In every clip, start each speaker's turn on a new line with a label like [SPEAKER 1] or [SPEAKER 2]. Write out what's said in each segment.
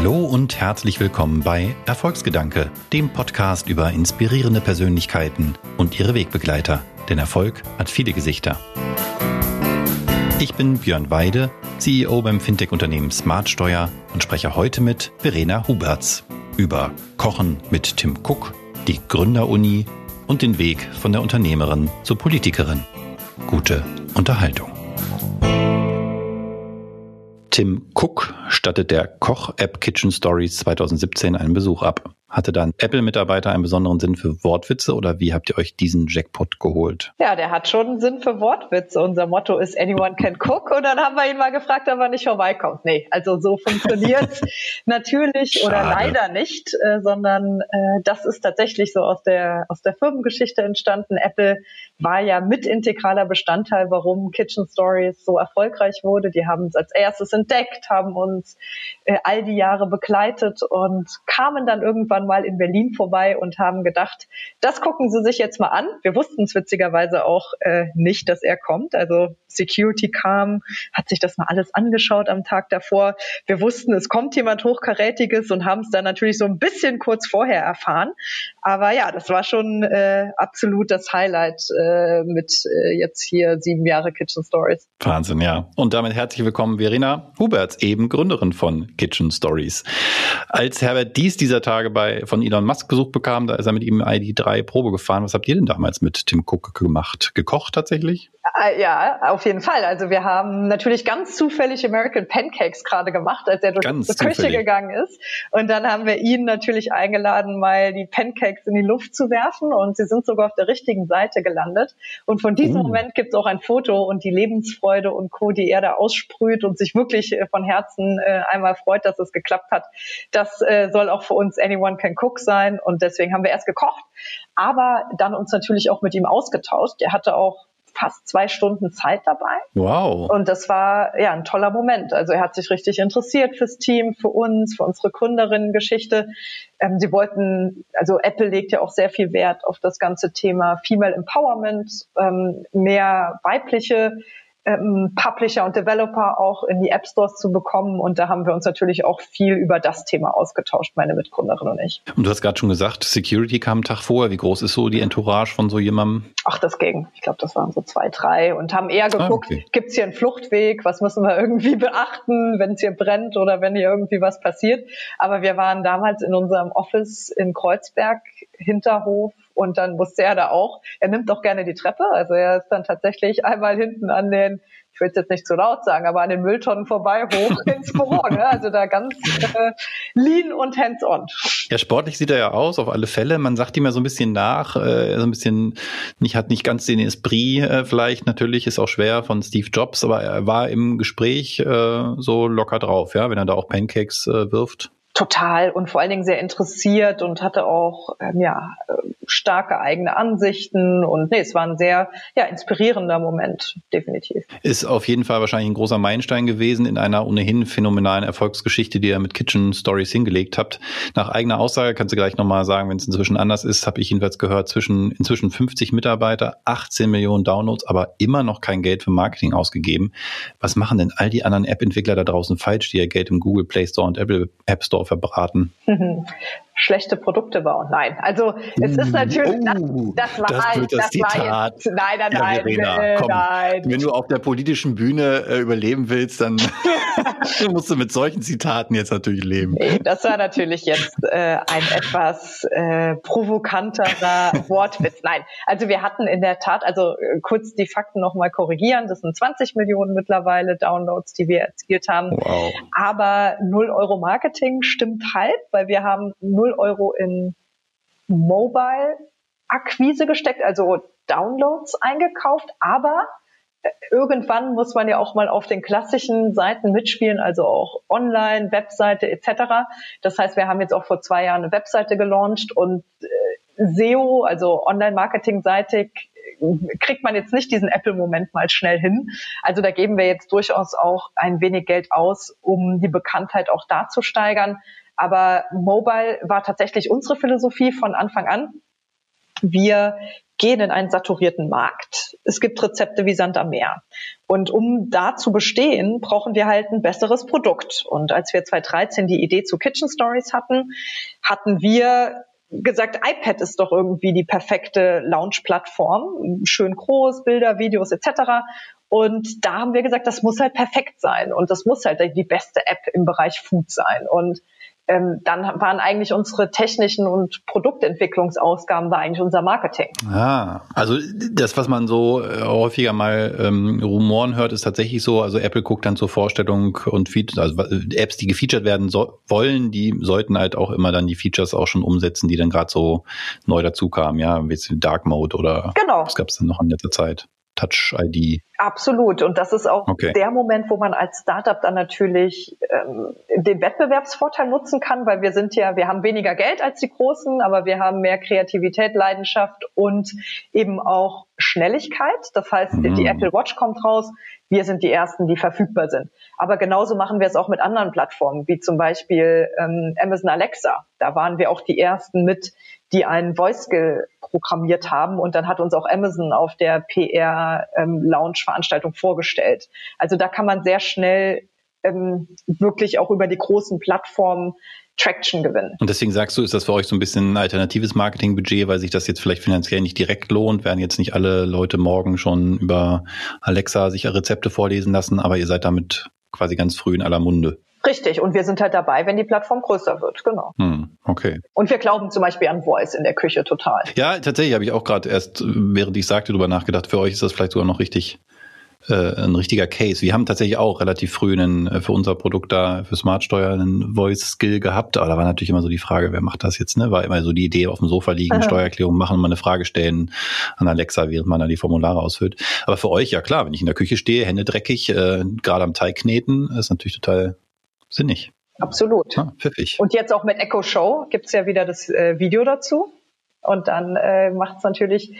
[SPEAKER 1] Hallo und herzlich willkommen bei Erfolgsgedanke, dem Podcast über inspirierende Persönlichkeiten und ihre Wegbegleiter. Denn Erfolg hat viele Gesichter. Ich bin Björn Weide, CEO beim Fintech-Unternehmen Smartsteuer und spreche heute mit Verena Huberts über Kochen mit Tim Cook, die Gründeruni und den Weg von der Unternehmerin zur Politikerin. Gute Unterhaltung. Tim Cook stattet der Koch-App Kitchen Stories 2017 einen Besuch ab. Hatte dann Apple-Mitarbeiter einen besonderen Sinn für Wortwitze oder wie habt ihr euch diesen Jackpot geholt?
[SPEAKER 2] Ja, der hat schon einen Sinn für Wortwitze. Unser Motto ist Anyone can cook und dann haben wir ihn mal gefragt, ob er nicht vorbeikommt. Nee, also so funktioniert natürlich Schade. oder leider nicht, äh, sondern äh, das ist tatsächlich so aus der, aus der Firmengeschichte entstanden. Apple war ja mit integraler Bestandteil, warum Kitchen Stories so erfolgreich wurde. Die haben es als erstes entdeckt, haben uns äh, all die Jahre begleitet und kamen dann irgendwann mal in Berlin vorbei und haben gedacht, das gucken Sie sich jetzt mal an. Wir wussten es witzigerweise auch äh, nicht, dass er kommt. Also Security kam, hat sich das mal alles angeschaut am Tag davor. Wir wussten, es kommt jemand Hochkarätiges und haben es dann natürlich so ein bisschen kurz vorher erfahren. Aber ja, das war schon äh, absolut das Highlight äh, mit äh, jetzt hier sieben Jahre Kitchen Stories.
[SPEAKER 1] Wahnsinn, ja. Und damit herzlich willkommen, Verena Huberts, eben Gründerin von Kitchen Stories. Als Herbert Dies dieser Tage bei, von Elon Musk Besuch bekam, da ist er mit ihm ID3 Probe gefahren. Was habt ihr denn damals mit Tim Cook gemacht? Gekocht tatsächlich?
[SPEAKER 2] Äh, ja, auf jeden Fall. Also wir haben natürlich ganz zufällig American Pancakes gerade gemacht, als er durch ganz die Küche zufällig. gegangen ist. Und dann haben wir ihn natürlich eingeladen, mal die Pancakes in die Luft zu werfen. Und sie sind sogar auf der richtigen Seite gelandet. Und von diesem uh. Moment gibt es auch ein Foto und die Lebensfreude und Co., die er da aussprüht und sich wirklich äh, von Herzen äh, einmal freut, dass es geklappt hat. Das äh, soll auch für uns Anyone Can Cook sein. Und deswegen haben wir erst gekocht, aber dann uns natürlich auch mit ihm ausgetauscht. Er hatte auch fast zwei Stunden Zeit dabei.
[SPEAKER 1] Wow.
[SPEAKER 2] Und das war ja ein toller Moment. Also er hat sich richtig interessiert fürs Team, für uns, für unsere Gründerinnen-Geschichte. Ähm, sie wollten, also Apple legt ja auch sehr viel Wert auf das ganze Thema Female Empowerment, ähm, mehr weibliche ähm, Publisher und Developer auch in die App Stores zu bekommen. Und da haben wir uns natürlich auch viel über das Thema ausgetauscht, meine Mitgründerin und ich.
[SPEAKER 1] Und du hast gerade schon gesagt, Security kam einen Tag vorher. Wie groß ist so die Entourage von so jemandem?
[SPEAKER 2] Ach, das ging. Ich glaube, das waren so zwei, drei und haben eher geguckt, ah, okay. gibt es hier einen Fluchtweg? Was müssen wir irgendwie beachten, wenn es hier brennt oder wenn hier irgendwie was passiert? Aber wir waren damals in unserem Office in Kreuzberg, Hinterhof, und dann wusste er da auch, er nimmt doch gerne die Treppe. Also er ist dann tatsächlich einmal hinten an den, ich will es jetzt nicht zu laut sagen, aber an den Mülltonnen vorbei hoch ins Büro. Ne? Also da ganz äh, lean und hands-on.
[SPEAKER 1] Ja, sportlich sieht er ja aus, auf alle Fälle. Man sagt ihm ja so ein bisschen nach, äh, so ein bisschen, nicht, hat nicht ganz den Esprit äh, vielleicht, natürlich ist auch schwer von Steve Jobs, aber er war im Gespräch äh, so locker drauf, ja, wenn er da auch Pancakes äh, wirft
[SPEAKER 2] total und vor allen Dingen sehr interessiert und hatte auch ähm, ja starke eigene Ansichten und nee, es war ein sehr ja inspirierender Moment definitiv.
[SPEAKER 1] Ist auf jeden Fall wahrscheinlich ein großer Meilenstein gewesen in einer ohnehin phänomenalen Erfolgsgeschichte, die ihr mit Kitchen Stories hingelegt habt. Nach eigener Aussage kannst du gleich nochmal sagen, wenn es inzwischen anders ist, habe ich jedenfalls gehört, zwischen inzwischen 50 Mitarbeiter, 18 Millionen Downloads, aber immer noch kein Geld für Marketing ausgegeben. Was machen denn all die anderen App-Entwickler da draußen falsch, die ihr Geld im Google Play Store und Apple App Store verbraten?
[SPEAKER 2] schlechte Produkte bauen. Nein, also es ist natürlich,
[SPEAKER 1] oh, das, das war das, halt, das, das war jetzt,
[SPEAKER 2] nein, nein, ja, nein,
[SPEAKER 1] Verena, komm, nein. Wenn du auf der politischen Bühne äh, überleben willst, dann musst du mit solchen Zitaten jetzt natürlich leben.
[SPEAKER 2] Das war natürlich jetzt äh, ein etwas äh, provokanterer Wortwitz. Nein, also wir hatten in der Tat, also äh, kurz die Fakten nochmal korrigieren, das sind 20 Millionen mittlerweile Downloads, die wir erzielt haben. Wow. Aber 0 Euro Marketing stimmt halb, weil wir haben 0 0 Euro in Mobile-Akquise gesteckt, also Downloads eingekauft, aber äh, irgendwann muss man ja auch mal auf den klassischen Seiten mitspielen, also auch online, Webseite etc. Das heißt, wir haben jetzt auch vor zwei Jahren eine Webseite gelauncht und äh, SEO, also Online-Marketing-seitig, kriegt man jetzt nicht diesen Apple-Moment mal schnell hin. Also da geben wir jetzt durchaus auch ein wenig Geld aus, um die Bekanntheit auch da zu steigern. Aber Mobile war tatsächlich unsere Philosophie von Anfang an. wir gehen in einen saturierten Markt. Es gibt Rezepte wie Sand am Meer. Und um da zu bestehen, brauchen wir halt ein besseres Produkt. Und als wir 2013 die Idee zu Kitchen Stories hatten, hatten wir gesagt, iPad ist doch irgendwie die perfekte Launch-Plattform. Schön groß, Bilder, Videos etc. Und da haben wir gesagt, das muss halt perfekt sein und das muss halt die beste App im Bereich Food sein. Und ähm, dann waren eigentlich unsere technischen und Produktentwicklungsausgaben war eigentlich unser Marketing.
[SPEAKER 1] Ah, also das, was man so äh, häufiger mal ähm, Rumoren hört, ist tatsächlich so. Also Apple guckt dann zur Vorstellung und Features, also Apps, die gefeatured werden so, wollen, die sollten halt auch immer dann die Features auch schon umsetzen, die dann gerade so neu dazu kamen. Ja, wie Dark Mode oder
[SPEAKER 2] genau.
[SPEAKER 1] was gab es denn noch in letzter Zeit? Touch ID.
[SPEAKER 2] Absolut. Und das ist auch okay. der Moment, wo man als Startup dann natürlich ähm, den Wettbewerbsvorteil nutzen kann, weil wir sind ja, wir haben weniger Geld als die Großen, aber wir haben mehr Kreativität, Leidenschaft und eben auch Schnelligkeit. Das heißt, mhm. die Apple Watch kommt raus, wir sind die Ersten, die verfügbar sind. Aber genauso machen wir es auch mit anderen Plattformen, wie zum Beispiel ähm, Amazon Alexa. Da waren wir auch die Ersten mit, die einen Voice programmiert haben und dann hat uns auch Amazon auf der PR ähm, Lounge Veranstaltung vorgestellt. Also da kann man sehr schnell ähm, wirklich auch über die großen Plattformen Traction gewinnen.
[SPEAKER 1] Und deswegen sagst du, ist das für euch so ein bisschen ein alternatives Marketingbudget, weil sich das jetzt vielleicht finanziell nicht direkt lohnt, werden jetzt nicht alle Leute morgen schon über Alexa sich Rezepte vorlesen lassen, aber ihr seid damit quasi ganz früh in aller Munde.
[SPEAKER 2] Richtig, und wir sind halt dabei, wenn die Plattform größer wird, genau.
[SPEAKER 1] Hm, okay.
[SPEAKER 2] Und wir glauben zum Beispiel an Voice in der Küche total.
[SPEAKER 1] Ja, tatsächlich habe ich auch gerade erst, während ich sagte, darüber nachgedacht, für euch ist das vielleicht sogar noch richtig äh, ein richtiger Case. Wir haben tatsächlich auch relativ früh einen, äh, für unser Produkt da, für Smartsteuer, einen Voice-Skill gehabt. Aber da war natürlich immer so die Frage, wer macht das jetzt? Ne? War immer so die Idee, auf dem Sofa liegen, Aha. Steuererklärung machen und mal eine Frage stellen an Alexa, während man da die Formulare ausfüllt. Aber für euch, ja klar, wenn ich in der Küche stehe, Hände dreckig, äh, gerade am Teig kneten, ist natürlich total sinnig.
[SPEAKER 2] Absolut.
[SPEAKER 1] Ah, pfiffig.
[SPEAKER 2] Und jetzt auch mit Echo Show gibt's ja wieder das äh, Video dazu. Und dann äh, macht es natürlich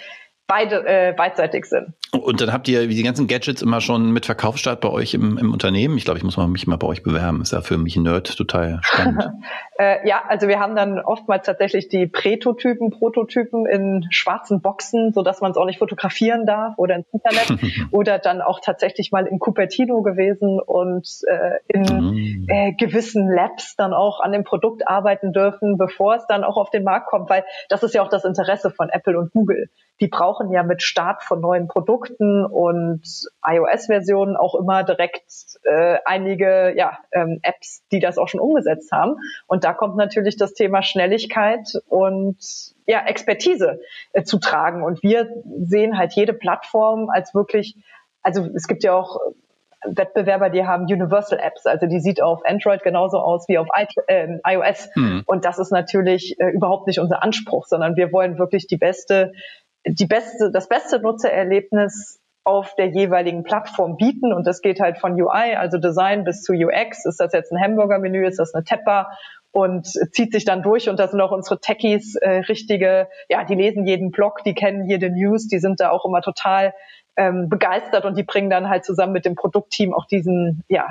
[SPEAKER 2] beide äh, beidseitig sind.
[SPEAKER 1] Und dann habt ihr wie die ganzen Gadgets immer schon mit Verkaufsstart bei euch im, im Unternehmen. Ich glaube, ich muss mal mich mal bei euch bewerben. Ist ja für mich ein Nerd total spannend.
[SPEAKER 2] äh, ja, also wir haben dann oftmals tatsächlich die Prätotypen, Prototypen in schwarzen Boxen, so dass man es auch nicht fotografieren darf oder ins Internet oder dann auch tatsächlich mal in Cupertino gewesen und äh, in mm. äh, gewissen Labs dann auch an dem Produkt arbeiten dürfen, bevor es dann auch auf den Markt kommt, weil das ist ja auch das Interesse von Apple und Google die brauchen ja mit Start von neuen Produkten und iOS-Versionen auch immer direkt äh, einige ja, ähm, Apps, die das auch schon umgesetzt haben. Und da kommt natürlich das Thema Schnelligkeit und ja, Expertise äh, zu tragen. Und wir sehen halt jede Plattform als wirklich, also es gibt ja auch Wettbewerber, die haben Universal Apps, also die sieht auf Android genauso aus wie auf äh, iOS. Hm. Und das ist natürlich äh, überhaupt nicht unser Anspruch, sondern wir wollen wirklich die beste die beste, das beste Nutzererlebnis auf der jeweiligen Plattform bieten. Und das geht halt von UI, also Design bis zu UX. Ist das jetzt ein Hamburger-Menü? Ist das eine Tepper? Und zieht sich dann durch. Und da sind auch unsere Techies äh, richtige, ja, die lesen jeden Blog, die kennen jede News, die sind da auch immer total ähm, begeistert und die bringen dann halt zusammen mit dem Produktteam auch diesen, ja,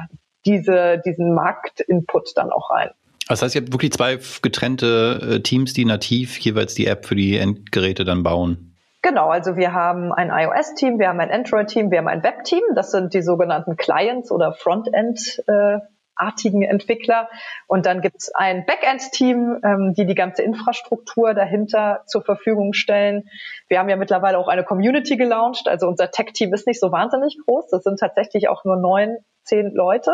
[SPEAKER 2] diese, diesen Marktinput dann auch rein.
[SPEAKER 1] Das heißt, ihr habt wirklich zwei getrennte äh, Teams, die nativ jeweils die App für die Endgeräte dann bauen.
[SPEAKER 2] Genau, also wir haben ein iOS-Team, wir haben ein Android-Team, wir haben ein Web-Team. Das sind die sogenannten Clients oder Frontend. Artigen Entwickler. Und dann gibt's ein Backend-Team, ähm, die die ganze Infrastruktur dahinter zur Verfügung stellen. Wir haben ja mittlerweile auch eine Community gelauncht. Also unser Tech-Team ist nicht so wahnsinnig groß. Das sind tatsächlich auch nur neun zehn Leute.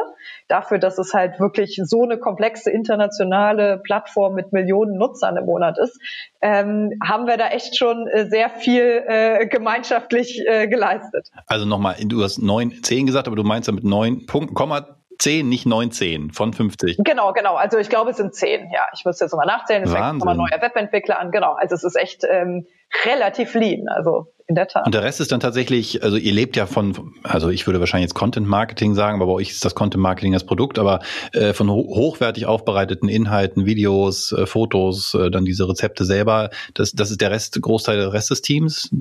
[SPEAKER 2] Dafür, dass es halt wirklich so eine komplexe internationale Plattform mit Millionen Nutzern im Monat ist, ähm, haben wir da echt schon äh, sehr viel äh, gemeinschaftlich äh, geleistet.
[SPEAKER 1] Also nochmal, du hast neun, zehn gesagt, aber du meinst damit neun Punkten, Komma 10, nicht 19 von 50.
[SPEAKER 2] Genau, genau. Also ich glaube, es sind 10. Ja, ich muss jetzt nochmal nachzählen. Es fängt nochmal neuer Webentwickler an. Genau. Also es ist echt ähm, relativ lean. Also in der Tat.
[SPEAKER 1] Und der Rest ist dann tatsächlich, also ihr lebt ja von, also ich würde wahrscheinlich jetzt Content Marketing sagen, aber bei euch ist das Content Marketing das Produkt, aber äh, von ho hochwertig aufbereiteten Inhalten, Videos, äh, Fotos, äh, dann diese Rezepte selber, das, das ist der Rest, Großteil des Rest des Teams.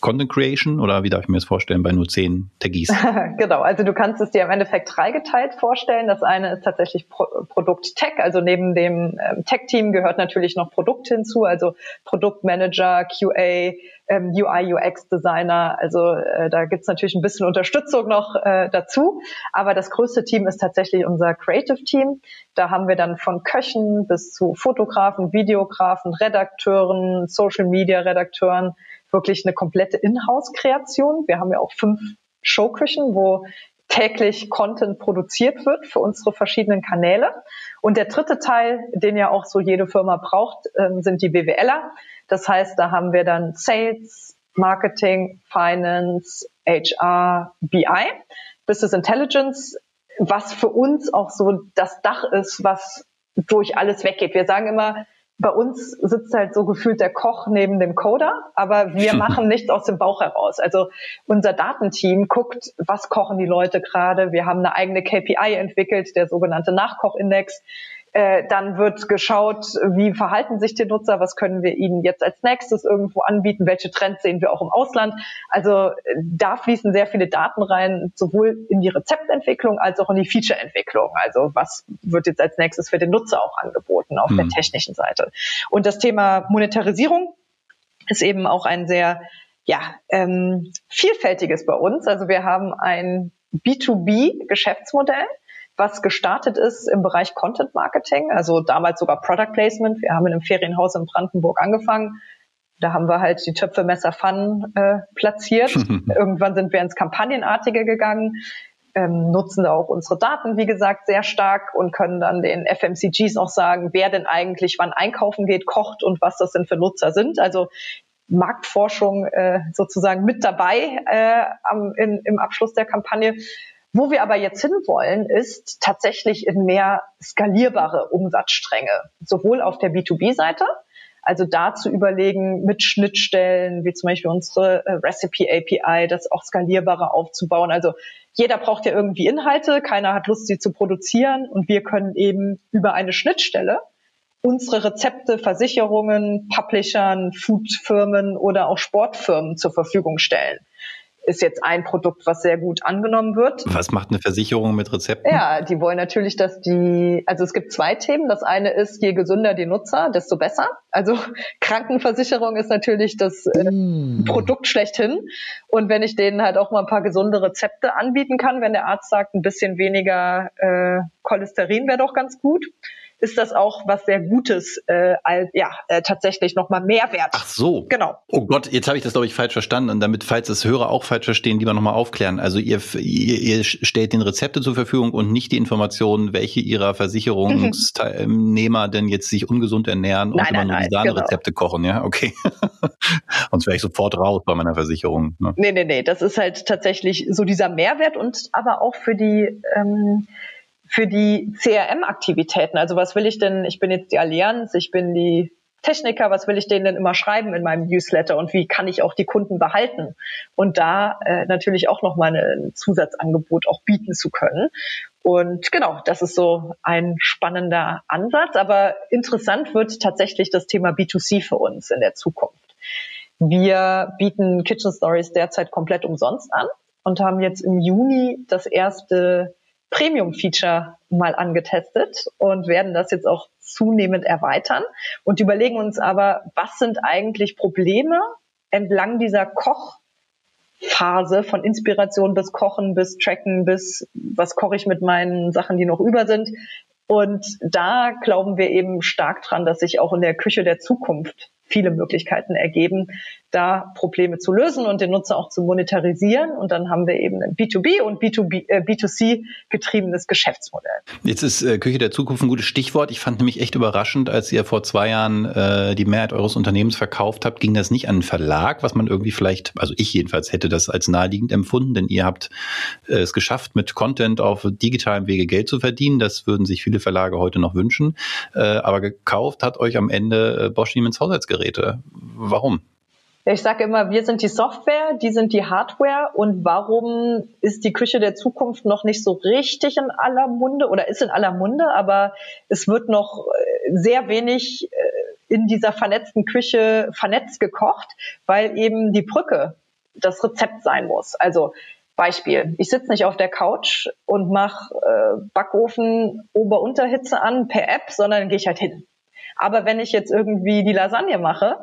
[SPEAKER 1] Content Creation oder wie darf ich mir das vorstellen bei nur zehn Techies?
[SPEAKER 2] genau, also du kannst es dir im Endeffekt dreigeteilt vorstellen. Das eine ist tatsächlich Pro Produkt Tech, also neben dem ähm, Tech-Team gehört natürlich noch Produkt hinzu, also Produktmanager, QA, ähm, UI, UX-Designer. Also äh, da gibt's natürlich ein bisschen Unterstützung noch äh, dazu. Aber das größte Team ist tatsächlich unser Creative-Team. Da haben wir dann von Köchen bis zu Fotografen, Videografen, Redakteuren, Social-Media-Redakteuren, wirklich eine komplette Inhouse-Kreation. Wir haben ja auch fünf Showküchen, wo täglich Content produziert wird für unsere verschiedenen Kanäle. Und der dritte Teil, den ja auch so jede Firma braucht, ähm, sind die BWLer. Das heißt, da haben wir dann Sales, Marketing, Finance, HR, BI, Business Intelligence, was für uns auch so das Dach ist, was durch alles weggeht. Wir sagen immer, bei uns sitzt halt so gefühlt der Koch neben dem Coder, aber wir machen nichts aus dem Bauch heraus. Also unser Datenteam guckt, was kochen die Leute gerade. Wir haben eine eigene KPI entwickelt, der sogenannte Nachkochindex. Äh, dann wird geschaut, wie verhalten sich die Nutzer, was können wir ihnen jetzt als nächstes irgendwo anbieten, welche Trends sehen wir auch im Ausland. Also äh, da fließen sehr viele Daten rein, sowohl in die Rezeptentwicklung als auch in die Featureentwicklung. Also was wird jetzt als nächstes für den Nutzer auch angeboten auf mhm. der technischen Seite. Und das Thema Monetarisierung ist eben auch ein sehr ja, ähm, vielfältiges bei uns. Also wir haben ein B2B-Geschäftsmodell was gestartet ist im Bereich Content Marketing, also damals sogar Product Placement. Wir haben in einem Ferienhaus in Brandenburg angefangen. Da haben wir halt die Töpfe, Messer, Pfannen äh, platziert. Irgendwann sind wir ins Kampagnenartige gegangen, ähm, nutzen da auch unsere Daten, wie gesagt, sehr stark und können dann den FMCGs auch sagen, wer denn eigentlich wann einkaufen geht, kocht und was das denn für Nutzer sind. Also Marktforschung äh, sozusagen mit dabei äh, am, in, im Abschluss der Kampagne. Wo wir aber jetzt hinwollen, ist tatsächlich in mehr skalierbare Umsatzstränge, sowohl auf der B2B-Seite, also da zu überlegen, mit Schnittstellen, wie zum Beispiel unsere äh, Recipe API, das auch skalierbarer aufzubauen. Also jeder braucht ja irgendwie Inhalte, keiner hat Lust, sie zu produzieren und wir können eben über eine Schnittstelle unsere Rezepte Versicherungen, Publishern, Foodfirmen oder auch Sportfirmen zur Verfügung stellen ist jetzt ein Produkt, was sehr gut angenommen wird.
[SPEAKER 1] Was macht eine Versicherung mit Rezepten?
[SPEAKER 2] Ja, die wollen natürlich, dass die, also es gibt zwei Themen. Das eine ist, je gesünder die Nutzer, desto besser. Also Krankenversicherung ist natürlich das äh, mm. Produkt schlechthin. Und wenn ich denen halt auch mal ein paar gesunde Rezepte anbieten kann, wenn der Arzt sagt, ein bisschen weniger äh, Cholesterin wäre doch ganz gut, ist das auch was sehr Gutes, äh, als, ja, äh, tatsächlich nochmal Mehrwert.
[SPEAKER 1] Ach so. Genau. Oh Gott, jetzt habe ich das, glaube ich, falsch verstanden. Und damit, falls das Hörer auch falsch verstehen, lieber nochmal aufklären. Also ihr, ihr, ihr stellt den Rezepte zur Verfügung und nicht die Informationen, welche ihrer Versicherungsteilnehmer denn jetzt sich ungesund ernähren und nein, immer nein, nur die Sahnerezepte genau. kochen, ja? Okay. Sonst wäre ich sofort raus bei meiner Versicherung.
[SPEAKER 2] Ne? Nee, nee, nee. Das ist halt tatsächlich so dieser Mehrwert und aber auch für die ähm, für die CRM-Aktivitäten. Also was will ich denn? Ich bin jetzt die Allianz, ich bin die Techniker, was will ich denen denn immer schreiben in meinem Newsletter und wie kann ich auch die Kunden behalten? Und da äh, natürlich auch nochmal ein Zusatzangebot auch bieten zu können. Und genau, das ist so ein spannender Ansatz. Aber interessant wird tatsächlich das Thema B2C für uns in der Zukunft. Wir bieten Kitchen Stories derzeit komplett umsonst an und haben jetzt im Juni das erste Premium-Feature mal angetestet und werden das jetzt auch zunehmend erweitern und überlegen uns aber, was sind eigentlich Probleme entlang dieser Kochphase von Inspiration bis Kochen, bis Tracken, bis was koche ich mit meinen Sachen, die noch über sind. Und da glauben wir eben stark dran, dass sich auch in der Küche der Zukunft viele Möglichkeiten ergeben, da Probleme zu lösen und den Nutzer auch zu monetarisieren. Und dann haben wir eben ein B2B und B2B, äh, B2C getriebenes Geschäftsmodell.
[SPEAKER 1] Jetzt ist äh, Küche der Zukunft ein gutes Stichwort. Ich fand nämlich echt überraschend, als ihr vor zwei Jahren äh, die Mehrheit eures Unternehmens verkauft habt, ging das nicht an einen Verlag, was man irgendwie vielleicht, also ich jedenfalls hätte das als naheliegend empfunden, denn ihr habt äh, es geschafft, mit Content auf digitalem Wege Geld zu verdienen. Das würden sich viele Verlage heute noch wünschen. Äh, aber gekauft hat euch am Ende äh, Bosch Siemens Haushaltsgeräte. Warum?
[SPEAKER 2] Ich sage immer, wir sind die Software, die sind die Hardware und warum ist die Küche der Zukunft noch nicht so richtig in aller Munde oder ist in aller Munde, aber es wird noch äh, sehr wenig äh, in dieser vernetzten Küche vernetzt gekocht, weil eben die Brücke das Rezept sein muss. Also Beispiel, ich sitze nicht auf der Couch und mache äh, Backofen Ober-Unterhitze an per App, sondern gehe ich halt hin. Aber wenn ich jetzt irgendwie die Lasagne mache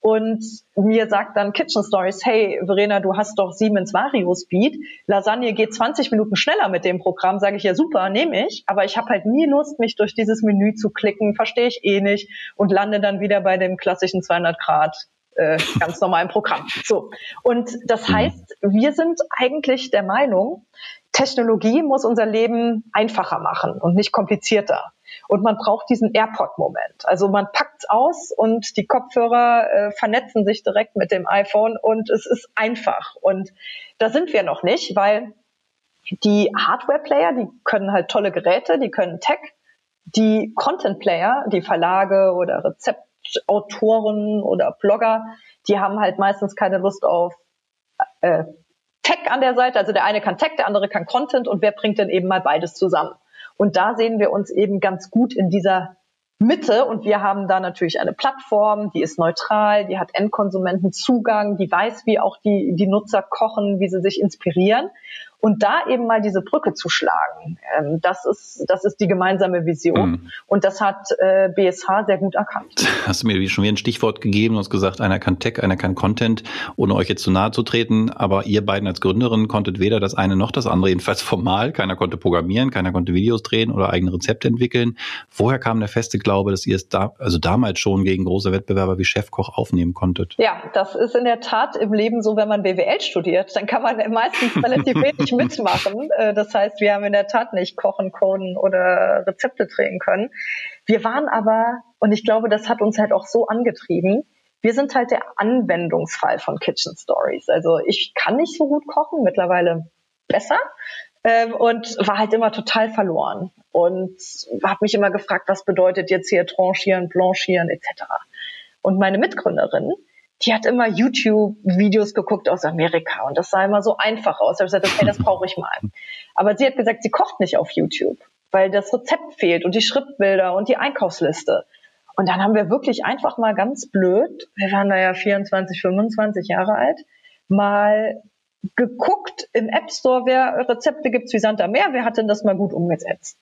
[SPEAKER 2] und mir sagt dann Kitchen Stories, hey Verena, du hast doch Siemens Vario Speed, Lasagne geht 20 Minuten schneller mit dem Programm, sage ich ja super, nehme ich, aber ich habe halt nie Lust, mich durch dieses Menü zu klicken, verstehe ich eh nicht und lande dann wieder bei dem klassischen 200 Grad äh, ganz normalen Programm. So. Und das mhm. heißt, wir sind eigentlich der Meinung, Technologie muss unser Leben einfacher machen und nicht komplizierter. Und man braucht diesen AirPod-Moment. Also man packt's aus und die Kopfhörer äh, vernetzen sich direkt mit dem iPhone und es ist einfach. Und da sind wir noch nicht, weil die Hardware-Player, die können halt tolle Geräte, die können Tech. Die Content-Player, die Verlage oder Rezept Autoren oder Blogger, die haben halt meistens keine Lust auf äh, Tech an der Seite. Also der eine kann Tech, der andere kann Content und wer bringt denn eben mal beides zusammen? Und da sehen wir uns eben ganz gut in dieser Mitte und wir haben da natürlich eine Plattform, die ist neutral, die hat Endkonsumenten Zugang, die weiß, wie auch die, die Nutzer kochen, wie sie sich inspirieren. Und da eben mal diese Brücke zu schlagen, ähm, das ist das ist die gemeinsame Vision mhm. und das hat äh, BSH sehr gut erkannt.
[SPEAKER 1] Hast du mir schon wieder ein Stichwort gegeben und hast gesagt, einer kann Tech, einer kann Content, ohne euch jetzt zu nahe zu treten, aber ihr beiden als Gründerin konntet weder das eine noch das andere, jedenfalls formal. Keiner konnte programmieren, keiner konnte Videos drehen oder eigene Rezepte entwickeln. Woher kam der feste Glaube, dass ihr es da, also damals schon gegen große Wettbewerber wie Chefkoch aufnehmen konntet?
[SPEAKER 2] Ja, das ist in der Tat im Leben so, wenn man BWL studiert, dann kann man meistens relativ wenig nicht mitmachen. Äh, das heißt, wir haben in der Tat nicht kochen, coden oder Rezepte drehen können. Wir waren aber, und ich glaube, das hat uns halt auch so angetrieben, wir sind halt der Anwendungsfall von Kitchen Stories. Also ich kann nicht so gut kochen, mittlerweile besser. Ähm, und war halt immer total verloren und habe mich immer gefragt, was bedeutet jetzt hier tranchieren, blanchieren etc. Und meine Mitgründerin, die hat immer YouTube-Videos geguckt aus Amerika und das sah immer so einfach aus. Ich habe gesagt, okay, das brauche ich mal. Aber sie hat gesagt, sie kocht nicht auf YouTube, weil das Rezept fehlt und die Schriftbilder und die Einkaufsliste. Und dann haben wir wirklich einfach mal ganz blöd, wir waren da ja 24, 25 Jahre alt, mal geguckt im App Store, wer Rezepte gibt's wie Santa Meer, wer hat denn das mal gut umgesetzt?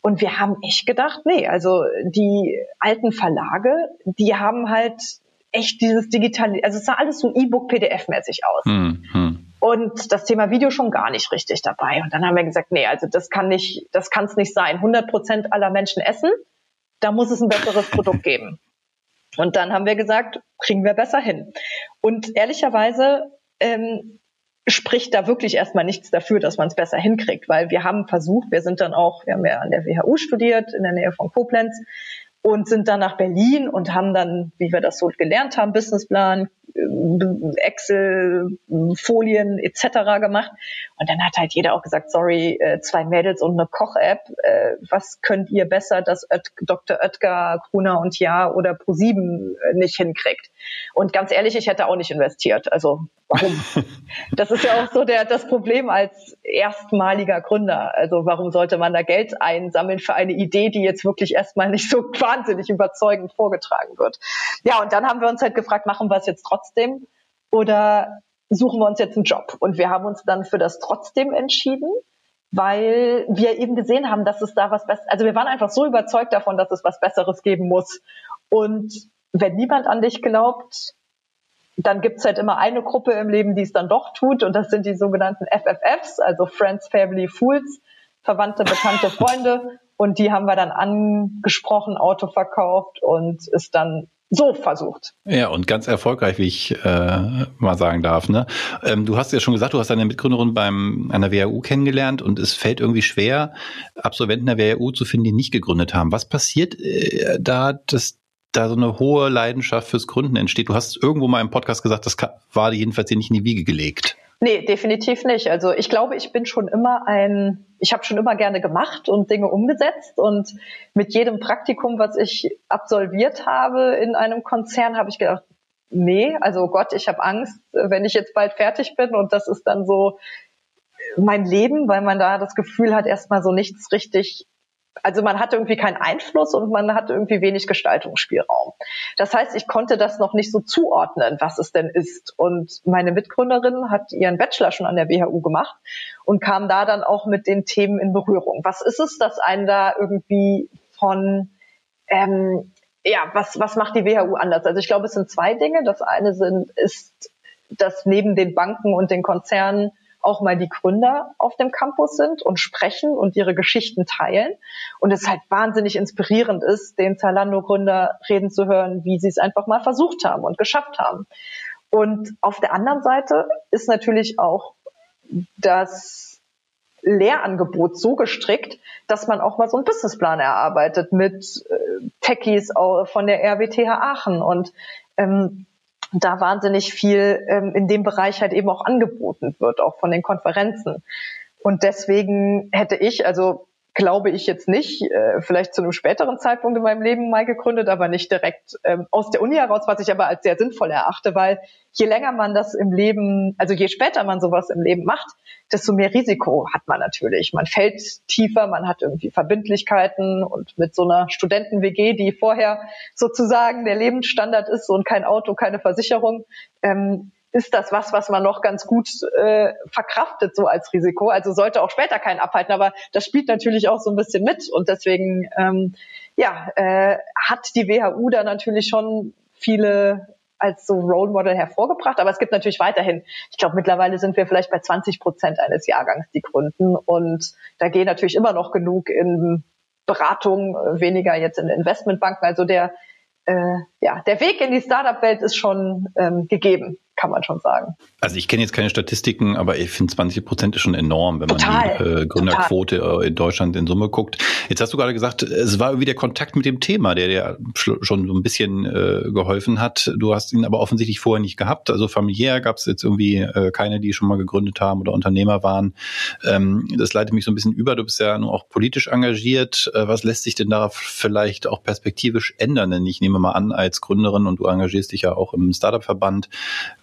[SPEAKER 2] Und wir haben echt gedacht, nee, also die alten Verlage, die haben halt echt dieses digitale, also es sah alles so E-Book PDF-mäßig aus. Hm, hm. Und das Thema Video schon gar nicht richtig dabei. Und dann haben wir gesagt, nee, also das kann nicht, das kann es nicht sein. 100 Prozent aller Menschen essen, da muss es ein besseres Produkt geben. Und dann haben wir gesagt, kriegen wir besser hin. Und ehrlicherweise ähm, spricht da wirklich erstmal nichts dafür, dass man es besser hinkriegt, weil wir haben versucht, wir sind dann auch, wir haben ja an der WHU studiert, in der Nähe von Koblenz, und sind dann nach Berlin und haben dann, wie wir das so gelernt haben, Businessplan, Excel, Folien etc. gemacht. Und dann hat halt jeder auch gesagt, sorry, äh, zwei Mädels und eine Koch-App, äh, was könnt ihr besser, dass Dr. Oetker, Gruner und Ja oder ProSieben äh, nicht hinkriegt? Und ganz ehrlich, ich hätte auch nicht investiert. Also warum? das ist ja auch so der, das Problem als erstmaliger Gründer. Also warum sollte man da Geld einsammeln für eine Idee, die jetzt wirklich erstmal nicht so wahnsinnig überzeugend vorgetragen wird? Ja, und dann haben wir uns halt gefragt, machen wir es jetzt trotzdem oder suchen wir uns jetzt einen Job? Und wir haben uns dann für das trotzdem entschieden, weil wir eben gesehen haben, dass es da was Besseres, also wir waren einfach so überzeugt davon, dass es was Besseres geben muss. Und wenn niemand an dich glaubt, dann gibt's halt immer eine Gruppe im Leben, die es dann doch tut, und das sind die sogenannten FFFs, also Friends, Family, Fools, Verwandte, Bekannte, Freunde. Und die haben wir dann angesprochen, Auto verkauft und ist dann so versucht.
[SPEAKER 1] Ja, und ganz erfolgreich, wie ich äh, mal sagen darf. Ne? Ähm, du hast ja schon gesagt, du hast deine Mitgründerin beim an der WHU kennengelernt und es fällt irgendwie schwer, Absolventen der WHU zu finden, die nicht gegründet haben. Was passiert äh, da, dass da so eine hohe Leidenschaft fürs Gründen entsteht? Du hast irgendwo mal im Podcast gesagt, das war jedenfalls dir nicht in die Wiege gelegt.
[SPEAKER 2] Nee, definitiv nicht. Also ich glaube, ich bin schon immer ein, ich habe schon immer gerne gemacht und Dinge umgesetzt und mit jedem Praktikum, was ich absolviert habe in einem Konzern, habe ich gedacht, nee, also Gott, ich habe Angst, wenn ich jetzt bald fertig bin und das ist dann so mein Leben, weil man da das Gefühl hat, erstmal so nichts richtig also man hatte irgendwie keinen Einfluss und man hatte irgendwie wenig Gestaltungsspielraum. Das heißt, ich konnte das noch nicht so zuordnen, was es denn ist. Und meine Mitgründerin hat ihren Bachelor schon an der WHU gemacht und kam da dann auch mit den Themen in Berührung. Was ist es, dass einen da irgendwie von ähm, ja, was, was macht die WHU anders? Also ich glaube, es sind zwei Dinge. Das eine sind, ist, dass neben den Banken und den Konzernen auch mal die Gründer auf dem Campus sind und sprechen und ihre Geschichten teilen. Und es halt wahnsinnig inspirierend ist, den Zalando-Gründer reden zu hören, wie sie es einfach mal versucht haben und geschafft haben. Und auf der anderen Seite ist natürlich auch das Lehrangebot so gestrickt, dass man auch mal so einen Businessplan erarbeitet mit äh, Techies von der RWTH Aachen und ähm, da wahnsinnig viel ähm, in dem Bereich halt eben auch angeboten wird, auch von den Konferenzen. Und deswegen hätte ich, also glaube ich jetzt nicht, äh, vielleicht zu einem späteren Zeitpunkt in meinem Leben mal gegründet, aber nicht direkt ähm, aus der Uni heraus, was ich aber als sehr sinnvoll erachte, weil je länger man das im Leben, also je später man sowas im Leben macht, desto mehr Risiko hat man natürlich. Man fällt tiefer, man hat irgendwie Verbindlichkeiten und mit so einer Studenten-WG, die vorher sozusagen der Lebensstandard ist und kein Auto, keine Versicherung, ähm, ist das was, was man noch ganz gut äh, verkraftet, so als Risiko. Also sollte auch später keinen abhalten, aber das spielt natürlich auch so ein bisschen mit. Und deswegen ähm, ja, äh, hat die WHU da natürlich schon viele als so Role Model hervorgebracht. Aber es gibt natürlich weiterhin, ich glaube, mittlerweile sind wir vielleicht bei 20 Prozent eines Jahrgangs, die gründen. Und da gehen natürlich immer noch genug in Beratung, weniger jetzt in Investmentbanken. Also der, äh, ja, der Weg in die Startup-Welt ist schon ähm, gegeben kann man schon sagen.
[SPEAKER 1] Also ich kenne jetzt keine Statistiken, aber ich finde 20 Prozent ist schon enorm, wenn man total, die äh, Gründerquote total. in Deutschland in Summe guckt. Jetzt hast du gerade gesagt, es war irgendwie der Kontakt mit dem Thema, der dir schon so ein bisschen äh, geholfen hat. Du hast ihn aber offensichtlich vorher nicht gehabt. Also familiär gab es jetzt irgendwie äh, keine, die schon mal gegründet haben oder Unternehmer waren. Ähm, das leitet mich so ein bisschen über. Du bist ja nun auch politisch engagiert. Äh, was lässt sich denn da vielleicht auch perspektivisch ändern? Denn ich nehme mal an, als Gründerin und du engagierst dich ja auch im Startup-Verband,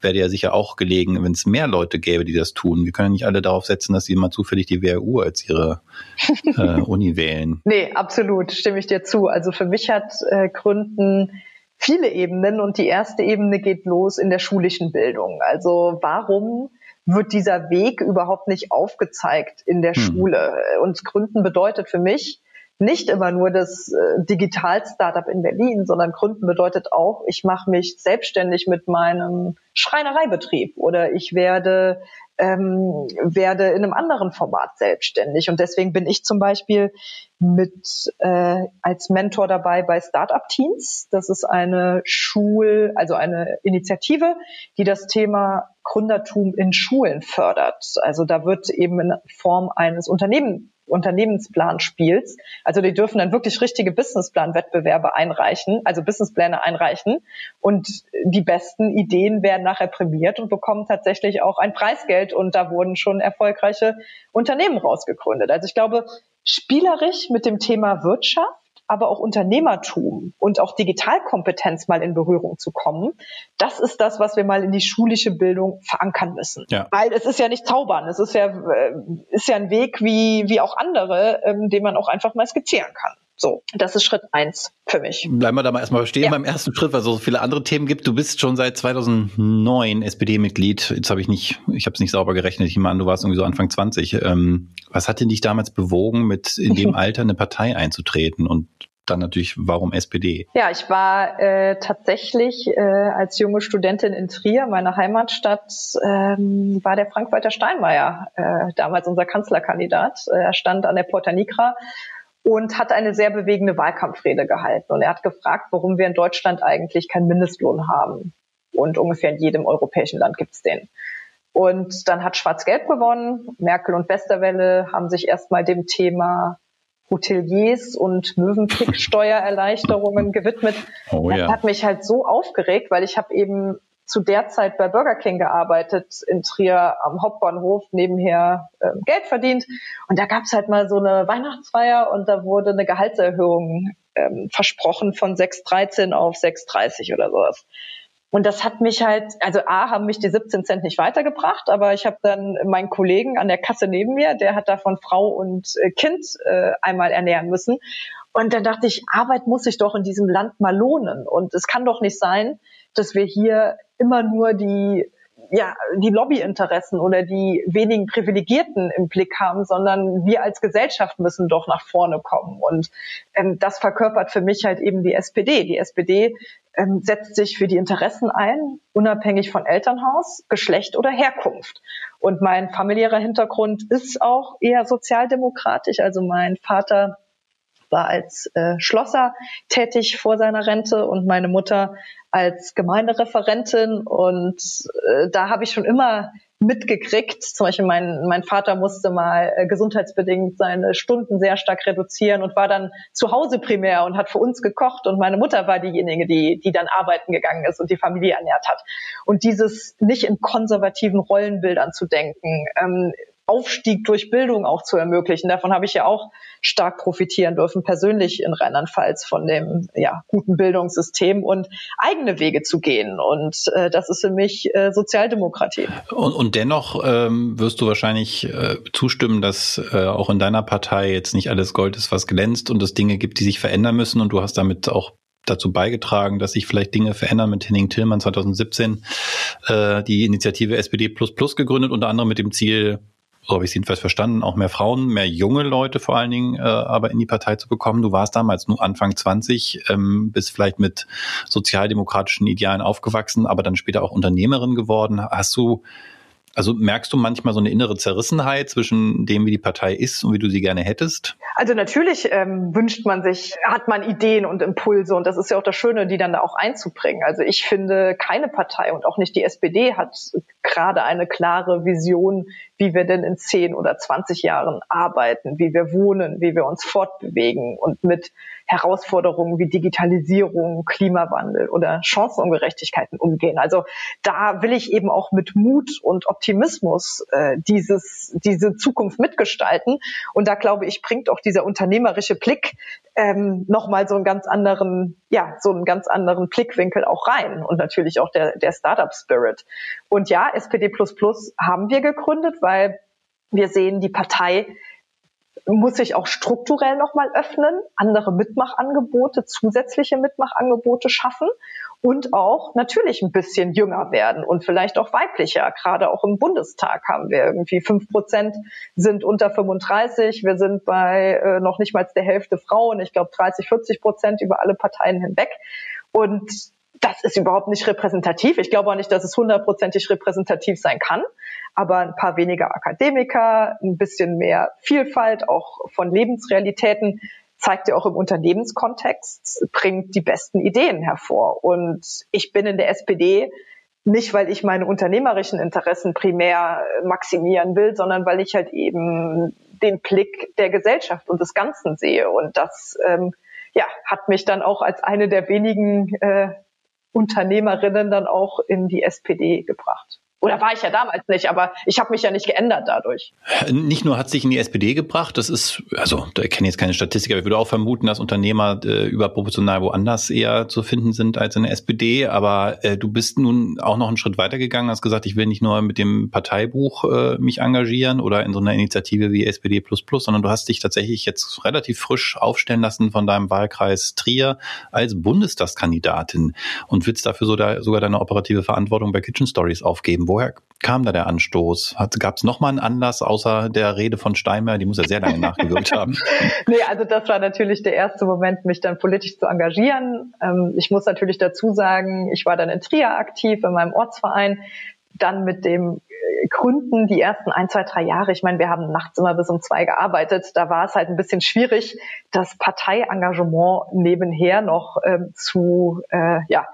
[SPEAKER 1] wäre ja sicher auch gelegen, wenn es mehr Leute gäbe, die das tun. Wir können ja nicht alle darauf setzen, dass sie immer zufällig die WHU als ihre äh, Uni wählen.
[SPEAKER 2] Nee, absolut, stimme ich dir zu. Also für mich hat äh, Gründen viele Ebenen und die erste Ebene geht los in der schulischen Bildung. Also warum wird dieser Weg überhaupt nicht aufgezeigt in der hm. Schule? Und Gründen bedeutet für mich, nicht immer nur das äh, Digital-Startup in Berlin, sondern gründen bedeutet auch, ich mache mich selbstständig mit meinem Schreinereibetrieb oder ich werde ähm, werde in einem anderen Format selbstständig. Und deswegen bin ich zum Beispiel mit äh, als Mentor dabei bei Startup Teens. Das ist eine Schul, also eine Initiative, die das Thema Gründertum in Schulen fördert. Also da wird eben in Form eines Unternehmen Unternehmensplan spielst. Also die dürfen dann wirklich richtige Businessplan-Wettbewerbe einreichen, also Businesspläne einreichen. Und die besten Ideen werden nachher prämiert und bekommen tatsächlich auch ein Preisgeld. Und da wurden schon erfolgreiche Unternehmen rausgegründet. Also ich glaube, spielerisch mit dem Thema Wirtschaft aber auch Unternehmertum und auch Digitalkompetenz mal in Berührung zu kommen. Das ist das, was wir mal in die schulische Bildung verankern müssen. Ja. Weil es ist ja nicht zaubern, es ist ja, äh, ist ja ein Weg wie, wie auch andere, ähm, den man auch einfach mal skizzieren kann. So, das ist Schritt eins für mich.
[SPEAKER 1] Bleiben wir da mal erstmal stehen ja. beim ersten Schritt, weil es so viele andere Themen gibt. Du bist schon seit 2009 SPD-Mitglied. Jetzt habe ich nicht, ich habe es nicht sauber gerechnet. Ich meine, du warst irgendwie so Anfang 20. Ähm, was hat denn dich damals bewogen, mit in dem Alter eine Partei einzutreten und dann natürlich, warum SPD?
[SPEAKER 2] Ja, ich war äh, tatsächlich äh, als junge Studentin in Trier, meiner Heimatstadt, ähm, war der Frank-Walter Steinmeier, äh, damals unser Kanzlerkandidat. Er stand an der Porta Nigra und hat eine sehr bewegende Wahlkampfrede gehalten. Und er hat gefragt, warum wir in Deutschland eigentlich keinen Mindestlohn haben. Und ungefähr in jedem europäischen Land gibt's den. Und dann hat Schwarz-Gelb gewonnen. Merkel und Westerwelle haben sich erstmal dem Thema Hoteliers und Möwenpick-Steuererleichterungen gewidmet. Oh, ja. Das hat mich halt so aufgeregt, weil ich habe eben zu der Zeit bei Burger King gearbeitet in Trier am Hauptbahnhof, nebenher äh, Geld verdient. Und da gab's halt mal so eine Weihnachtsfeier und da wurde eine Gehaltserhöhung ähm, versprochen von 6,13 auf 6,30 oder sowas. Und das hat mich halt, also A, haben mich die 17 Cent nicht weitergebracht, aber ich habe dann meinen Kollegen an der Kasse neben mir, der hat davon Frau und äh, Kind äh, einmal ernähren müssen. Und dann dachte ich, Arbeit muss sich doch in diesem Land mal lohnen. Und es kann doch nicht sein, dass wir hier immer nur die ja, die Lobbyinteressen oder die wenigen Privilegierten im Blick haben, sondern wir als Gesellschaft müssen doch nach vorne kommen. Und ähm, das verkörpert für mich halt eben die SPD. Die SPD ähm, setzt sich für die Interessen ein, unabhängig von Elternhaus, Geschlecht oder Herkunft. Und mein familiärer Hintergrund ist auch eher sozialdemokratisch. Also mein Vater war als äh, Schlosser tätig vor seiner Rente und meine Mutter als Gemeindereferentin und äh, da habe ich schon immer mitgekriegt. Zum Beispiel mein, mein Vater musste mal äh, gesundheitsbedingt seine Stunden sehr stark reduzieren und war dann zu Hause primär und hat für uns gekocht und meine Mutter war diejenige, die, die dann arbeiten gegangen ist und die Familie ernährt hat. Und dieses nicht in konservativen Rollenbildern zu denken, ähm, Aufstieg durch Bildung auch zu ermöglichen. Davon habe ich ja auch stark profitieren dürfen, persönlich in Rheinland-Pfalz von dem ja, guten Bildungssystem und eigene Wege zu gehen. Und äh, das ist für mich äh, Sozialdemokratie.
[SPEAKER 1] Und, und dennoch ähm, wirst du wahrscheinlich äh, zustimmen, dass äh, auch in deiner Partei jetzt nicht alles Gold ist, was glänzt und es Dinge gibt, die sich verändern müssen. Und du hast damit auch dazu beigetragen, dass sich vielleicht Dinge verändern mit Henning Tillmann 2017 äh, die Initiative SPD gegründet, unter anderem mit dem Ziel, so habe ich es jedenfalls verstanden, auch mehr Frauen, mehr junge Leute vor allen Dingen, äh, aber in die Partei zu bekommen. Du warst damals nur Anfang 20, ähm, bist vielleicht mit sozialdemokratischen Idealen aufgewachsen, aber dann später auch Unternehmerin geworden. Hast du also merkst du manchmal so eine innere Zerrissenheit zwischen dem, wie die Partei ist und wie du sie gerne hättest?
[SPEAKER 2] Also natürlich ähm, wünscht man sich, hat man Ideen und Impulse und das ist ja auch das Schöne, die dann da auch einzubringen. Also ich finde, keine Partei und auch nicht die SPD hat gerade eine klare Vision, wie wir denn in 10 oder 20 Jahren arbeiten, wie wir wohnen, wie wir uns fortbewegen und mit Herausforderungen wie Digitalisierung, Klimawandel oder Chancenungerechtigkeiten umgehen. Also da will ich eben auch mit Mut und Optimismus äh, dieses, diese Zukunft mitgestalten. Und da glaube ich, bringt auch dieser unternehmerische Blick ähm, nochmal so einen ganz anderen, ja, so einen ganz anderen Blickwinkel auch rein und natürlich auch der, der Startup Spirit. Und ja, SPD haben wir gegründet, weil wir sehen, die Partei muss sich auch strukturell nochmal öffnen, andere Mitmachangebote, zusätzliche Mitmachangebote schaffen und auch natürlich ein bisschen jünger werden und vielleicht auch weiblicher. Gerade auch im Bundestag haben wir irgendwie fünf Prozent sind unter 35. Wir sind bei äh, noch nicht mal der Hälfte Frauen. Ich glaube 30, 40 Prozent über alle Parteien hinweg. Und das ist überhaupt nicht repräsentativ. Ich glaube auch nicht, dass es hundertprozentig repräsentativ sein kann aber ein paar weniger Akademiker, ein bisschen mehr Vielfalt auch von Lebensrealitäten zeigt ja auch im Unternehmenskontext, bringt die besten Ideen hervor. Und ich bin in der SPD nicht, weil ich meine unternehmerischen Interessen primär maximieren will, sondern weil ich halt eben den Blick der Gesellschaft und des Ganzen sehe. Und das ähm, ja, hat mich dann auch als eine der wenigen äh, Unternehmerinnen dann auch in die SPD gebracht. Oder war ich ja damals nicht, aber ich habe mich ja nicht geändert dadurch.
[SPEAKER 1] Nicht nur hat sich in die SPD gebracht, das ist, also da kenne ich jetzt keine Statistik, aber ich würde auch vermuten, dass Unternehmer äh, überproportional woanders eher zu finden sind als in der SPD. Aber äh, du bist nun auch noch einen Schritt weiter gegangen, hast gesagt, ich will nicht nur mit dem Parteibuch äh, mich engagieren oder in so einer Initiative wie SPD, sondern du hast dich tatsächlich jetzt relativ frisch aufstellen lassen von deinem Wahlkreis Trier als Bundestagskandidatin und willst dafür so da, sogar deine operative Verantwortung bei Kitchen Stories aufgeben. Wo woher kam da der Anstoß? Gab es nochmal einen Anlass außer der Rede von Steinmeier? Die muss ja sehr lange nachgewirkt haben.
[SPEAKER 2] nee, also das war natürlich der erste Moment, mich dann politisch zu engagieren. Ähm, ich muss natürlich dazu sagen, ich war dann in Trier aktiv, in meinem Ortsverein. Dann mit dem äh, Gründen die ersten ein, zwei, drei Jahre. Ich meine, wir haben nachts immer bis um zwei gearbeitet. Da war es halt ein bisschen schwierig, das Parteiengagement nebenher noch ähm, zu, äh, ja,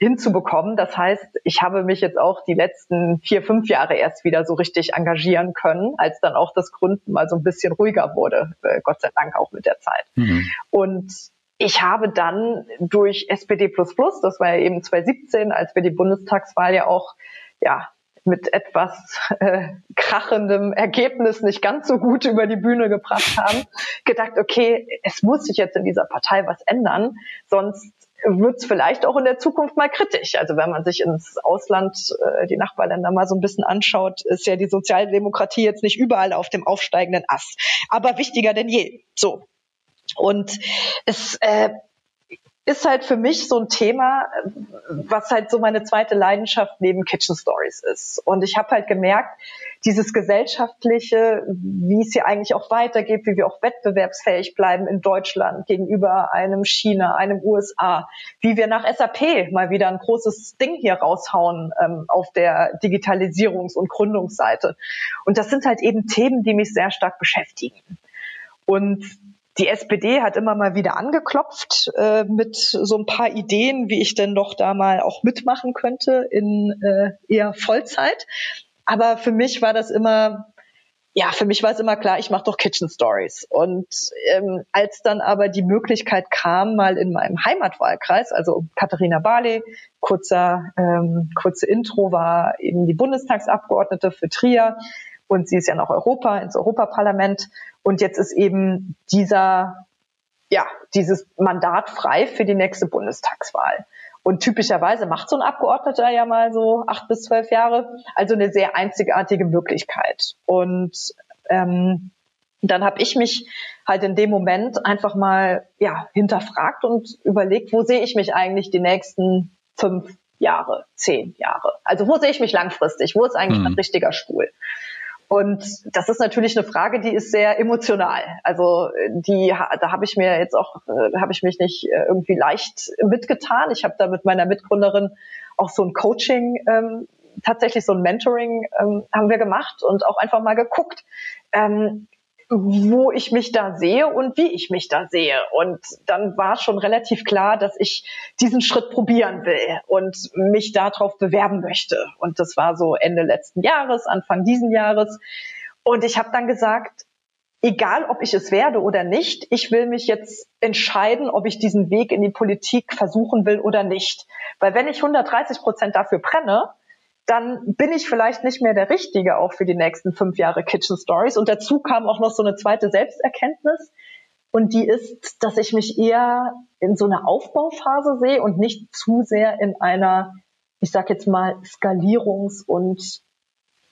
[SPEAKER 2] hinzubekommen. Das heißt, ich habe mich jetzt auch die letzten vier, fünf Jahre erst wieder so richtig engagieren können, als dann auch das Gründen mal so ein bisschen ruhiger wurde, äh, Gott sei Dank auch mit der Zeit. Mhm. Und ich habe dann durch SPD++, das war ja eben 2017, als wir die Bundestagswahl ja auch, ja, mit etwas äh, krachendem Ergebnis nicht ganz so gut über die Bühne gebracht haben, gedacht, okay, es muss sich jetzt in dieser Partei was ändern, sonst wird es vielleicht auch in der Zukunft mal kritisch. Also wenn man sich ins Ausland, äh, die Nachbarländer mal so ein bisschen anschaut, ist ja die Sozialdemokratie jetzt nicht überall auf dem aufsteigenden Ast, aber wichtiger denn je. So. Und es äh, ist halt für mich so ein Thema, was halt so meine zweite Leidenschaft neben Kitchen Stories ist. Und ich habe halt gemerkt, dieses gesellschaftliche, wie es hier eigentlich auch weitergeht, wie wir auch wettbewerbsfähig bleiben in Deutschland gegenüber einem China, einem USA, wie wir nach SAP mal wieder ein großes Ding hier raushauen ähm, auf der Digitalisierungs- und Gründungsseite. Und das sind halt eben Themen, die mich sehr stark beschäftigen. Und die SPD hat immer mal wieder angeklopft äh, mit so ein paar Ideen, wie ich denn doch da mal auch mitmachen könnte in äh, eher Vollzeit. Aber für mich war das immer, ja, für mich war es immer klar, ich mache doch Kitchen Stories. Und ähm, als dann aber die Möglichkeit kam, mal in meinem Heimatwahlkreis, also Katharina Barley, kurzer, ähm, kurze Intro, war eben die Bundestagsabgeordnete für Trier und sie ist ja noch Europa, ins Europaparlament. Und jetzt ist eben dieser, ja, dieses Mandat frei für die nächste Bundestagswahl. Und typischerweise macht so ein Abgeordneter ja mal so acht bis zwölf Jahre. Also eine sehr einzigartige Möglichkeit. Und ähm, dann habe ich mich halt in dem Moment einfach mal ja hinterfragt und überlegt, wo sehe ich mich eigentlich die nächsten fünf Jahre, zehn Jahre? Also wo sehe ich mich langfristig? Wo ist eigentlich mhm. ein richtiger Stuhl? Und das ist natürlich eine Frage, die ist sehr emotional. Also die, da habe ich mir jetzt auch, äh, habe ich mich nicht äh, irgendwie leicht mitgetan. Ich habe da mit meiner Mitgründerin auch so ein Coaching, ähm, tatsächlich so ein Mentoring ähm, haben wir gemacht und auch einfach mal geguckt, ähm, wo ich mich da sehe und wie ich mich da sehe. Und dann war schon relativ klar, dass ich diesen Schritt probieren will und mich darauf bewerben möchte. Und das war so Ende letzten Jahres, Anfang diesen Jahres. Und ich habe dann gesagt, egal ob ich es werde oder nicht, ich will mich jetzt entscheiden, ob ich diesen Weg in die Politik versuchen will oder nicht. Weil wenn ich 130 Prozent dafür brenne, dann bin ich vielleicht nicht mehr der Richtige auch für die nächsten fünf Jahre Kitchen Stories. Und dazu kam auch noch so eine zweite Selbsterkenntnis. Und die ist, dass ich mich eher in so einer Aufbauphase sehe und nicht zu sehr in einer, ich sag jetzt mal, Skalierungs- und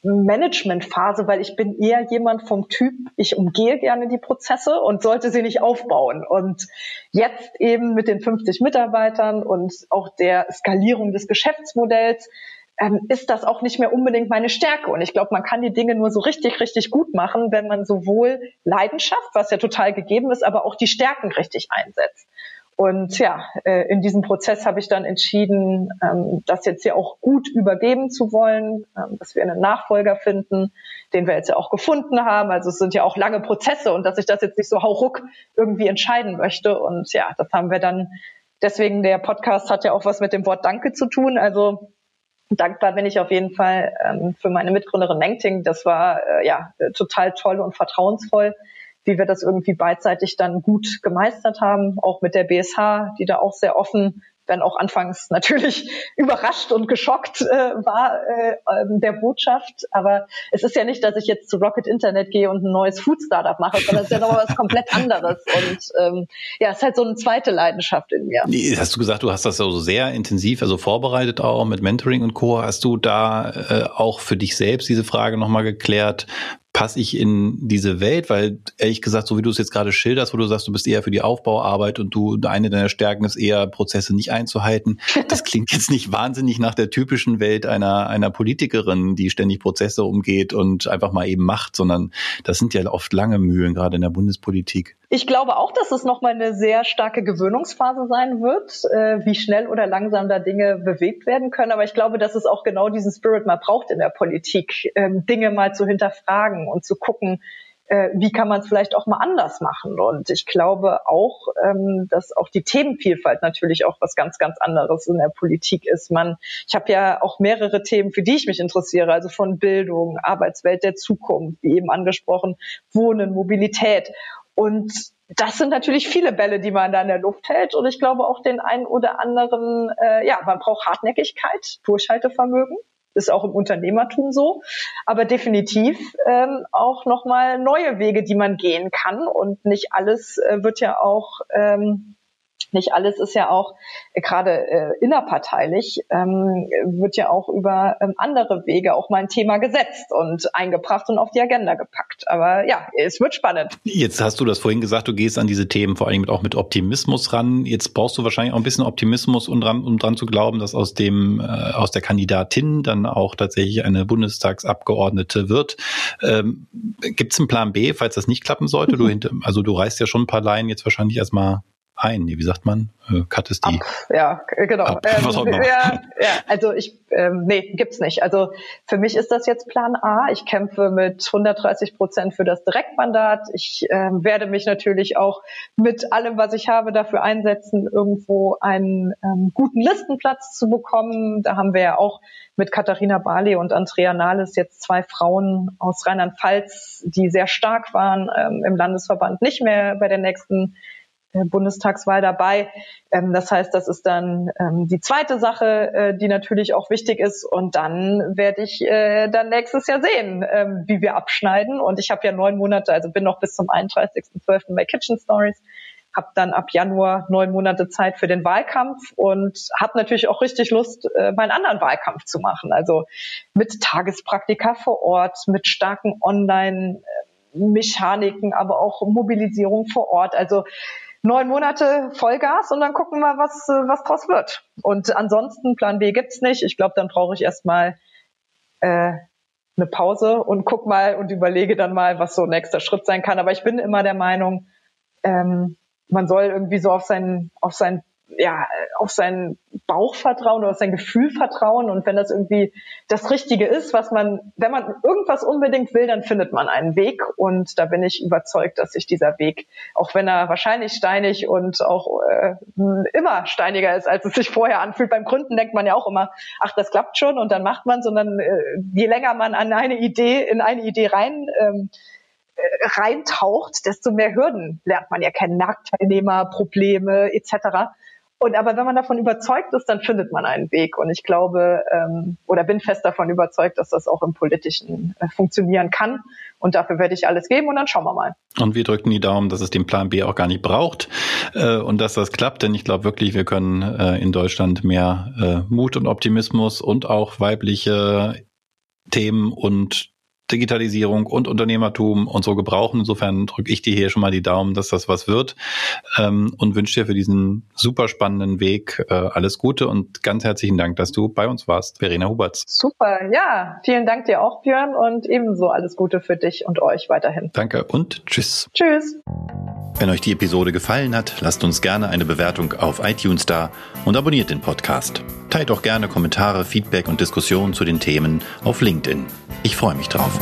[SPEAKER 2] Managementphase, weil ich bin eher jemand vom Typ, ich umgehe gerne die Prozesse und sollte sie nicht aufbauen. Und jetzt eben mit den 50 Mitarbeitern und auch der Skalierung des Geschäftsmodells ähm, ist das auch nicht mehr unbedingt meine Stärke. Und ich glaube, man kann die Dinge nur so richtig, richtig gut machen, wenn man sowohl Leidenschaft, was ja total gegeben ist, aber auch die Stärken richtig einsetzt. Und ja, äh, in diesem Prozess habe ich dann entschieden, ähm, das jetzt hier auch gut übergeben zu wollen, ähm, dass wir einen Nachfolger finden, den wir jetzt ja auch gefunden haben. Also es sind ja auch lange Prozesse und dass ich das jetzt nicht so hauruck irgendwie entscheiden möchte. Und ja, das haben wir dann, deswegen der Podcast hat ja auch was mit dem Wort Danke zu tun. Also dankbar bin ich auf jeden Fall ähm, für meine Mitgründerin Mengting. Das war äh, ja total toll und vertrauensvoll, wie wir das irgendwie beidseitig dann gut gemeistert haben, auch mit der BSH, die da auch sehr offen wenn auch anfangs natürlich überrascht und geschockt äh, war äh, ähm, der Botschaft. Aber es ist ja nicht, dass ich jetzt zu Rocket Internet gehe und ein neues Food Startup mache, sondern es ist ja noch was komplett anderes. Und ähm, ja, es ist halt so eine zweite Leidenschaft in mir.
[SPEAKER 1] Hast du gesagt, du hast das so sehr intensiv, also vorbereitet auch mit Mentoring und Co. Hast du da äh, auch für dich selbst diese Frage nochmal geklärt? Passe ich in diese Welt? Weil ehrlich gesagt, so wie du es jetzt gerade schilderst, wo du sagst, du bist eher für die Aufbauarbeit und du eine deiner Stärken ist eher Prozesse nicht einzuhalten. Das klingt jetzt nicht wahnsinnig nach der typischen Welt einer einer Politikerin, die ständig Prozesse umgeht und einfach mal eben macht, sondern das sind ja oft lange Mühlen gerade in der Bundespolitik.
[SPEAKER 2] Ich glaube auch, dass es nochmal eine sehr starke Gewöhnungsphase sein wird, äh, wie schnell oder langsam da Dinge bewegt werden können. Aber ich glaube, dass es auch genau diesen Spirit mal braucht in der Politik, ähm, Dinge mal zu hinterfragen und zu gucken, äh, wie kann man es vielleicht auch mal anders machen. Und ich glaube auch, ähm, dass auch die Themenvielfalt natürlich auch was ganz, ganz anderes in der Politik ist. Man, ich habe ja auch mehrere Themen, für die ich mich interessiere, also von Bildung, Arbeitswelt der Zukunft, wie eben angesprochen, Wohnen, Mobilität. Und das sind natürlich viele Bälle, die man da in der Luft hält. Und ich glaube auch den einen oder anderen, äh, ja, man braucht Hartnäckigkeit, Durchhaltevermögen. Ist auch im Unternehmertum so. Aber definitiv ähm, auch nochmal neue Wege, die man gehen kann. Und nicht alles äh, wird ja auch ähm, nicht alles ist ja auch äh, gerade äh, innerparteilich, ähm, wird ja auch über ähm, andere Wege auch mal ein Thema gesetzt und eingebracht und auf die Agenda gepackt. Aber ja, es wird spannend.
[SPEAKER 1] Jetzt hast du das vorhin gesagt, du gehst an diese Themen vor allem auch mit Optimismus ran. Jetzt brauchst du wahrscheinlich auch ein bisschen Optimismus, um dran, um dran zu glauben, dass aus dem äh, aus der Kandidatin dann auch tatsächlich eine Bundestagsabgeordnete wird. Ähm, Gibt es einen Plan B, falls das nicht klappen sollte? Mhm. Du, also du reißt ja schon ein paar Laien jetzt wahrscheinlich erstmal ein. Wie sagt man? Äh, Cut ist die. Ab,
[SPEAKER 2] ja, genau. Ab, ähm, ja, ja, also ich, ähm, nee, gibt's nicht. Also für mich ist das jetzt Plan A. Ich kämpfe mit 130 Prozent für das Direktmandat. Ich ähm, werde mich natürlich auch mit allem, was ich habe, dafür einsetzen, irgendwo einen ähm, guten Listenplatz zu bekommen. Da haben wir ja auch mit Katharina Barley und Andrea Nahles jetzt zwei Frauen aus Rheinland-Pfalz, die sehr stark waren ähm, im Landesverband, nicht mehr bei der nächsten äh, Bundestagswahl dabei. Ähm, das heißt, das ist dann ähm, die zweite Sache, äh, die natürlich auch wichtig ist. Und dann werde ich äh, dann nächstes Jahr sehen, ähm, wie wir abschneiden. Und ich habe ja neun Monate, also bin noch bis zum 31.12. bei Kitchen Stories, habe dann ab Januar neun Monate Zeit für den Wahlkampf und habe natürlich auch richtig Lust, meinen anderen Wahlkampf zu machen. Also mit Tagespraktika vor Ort, mit starken Online-Mechaniken, aber auch Mobilisierung vor Ort. Also neun Monate Vollgas und dann gucken wir, was, äh, was draus wird. Und ansonsten Plan B gibt's nicht. Ich glaube, dann brauche ich erstmal äh, eine Pause und guck mal und überlege dann mal, was so nächster Schritt sein kann. Aber ich bin immer der Meinung, ähm, man soll irgendwie so auf sein, auf sein ja, auf sein Bauch vertrauen oder auf sein Gefühl vertrauen. Und wenn das irgendwie das Richtige ist, was man, wenn man irgendwas unbedingt will, dann findet man einen Weg. Und da bin ich überzeugt, dass sich dieser Weg, auch wenn er wahrscheinlich steinig und auch äh, immer steiniger ist, als es sich vorher anfühlt. Beim Gründen denkt man ja auch immer, ach, das klappt schon und dann macht man, sondern äh, je länger man an eine Idee, in eine Idee rein, ähm, äh, reintaucht, desto mehr Hürden lernt man ja kennen, Marktteilnehmer, Probleme etc. Und aber wenn man davon überzeugt ist, dann findet man einen Weg. Und ich glaube ähm, oder bin fest davon überzeugt, dass das auch im Politischen äh, funktionieren kann. Und dafür werde ich alles geben und dann schauen wir mal.
[SPEAKER 1] Und wir drücken die Daumen, dass es den Plan B auch gar nicht braucht äh, und dass das klappt. Denn ich glaube wirklich, wir können äh, in Deutschland mehr äh, Mut und Optimismus und auch weibliche Themen und Digitalisierung und Unternehmertum und so gebrauchen. Insofern drücke ich dir hier schon mal die Daumen, dass das was wird ähm, und wünsche dir für diesen super spannenden Weg äh, alles Gute und ganz herzlichen Dank, dass du bei uns warst, Verena Huberts.
[SPEAKER 2] Super, ja, vielen Dank dir auch, Björn, und ebenso alles Gute für dich und euch weiterhin.
[SPEAKER 1] Danke und tschüss.
[SPEAKER 2] Tschüss.
[SPEAKER 1] Wenn euch die Episode gefallen hat, lasst uns gerne eine Bewertung auf iTunes da und abonniert den Podcast. Teilt auch gerne Kommentare, Feedback und Diskussionen zu den Themen auf LinkedIn. Ich freue mich drauf.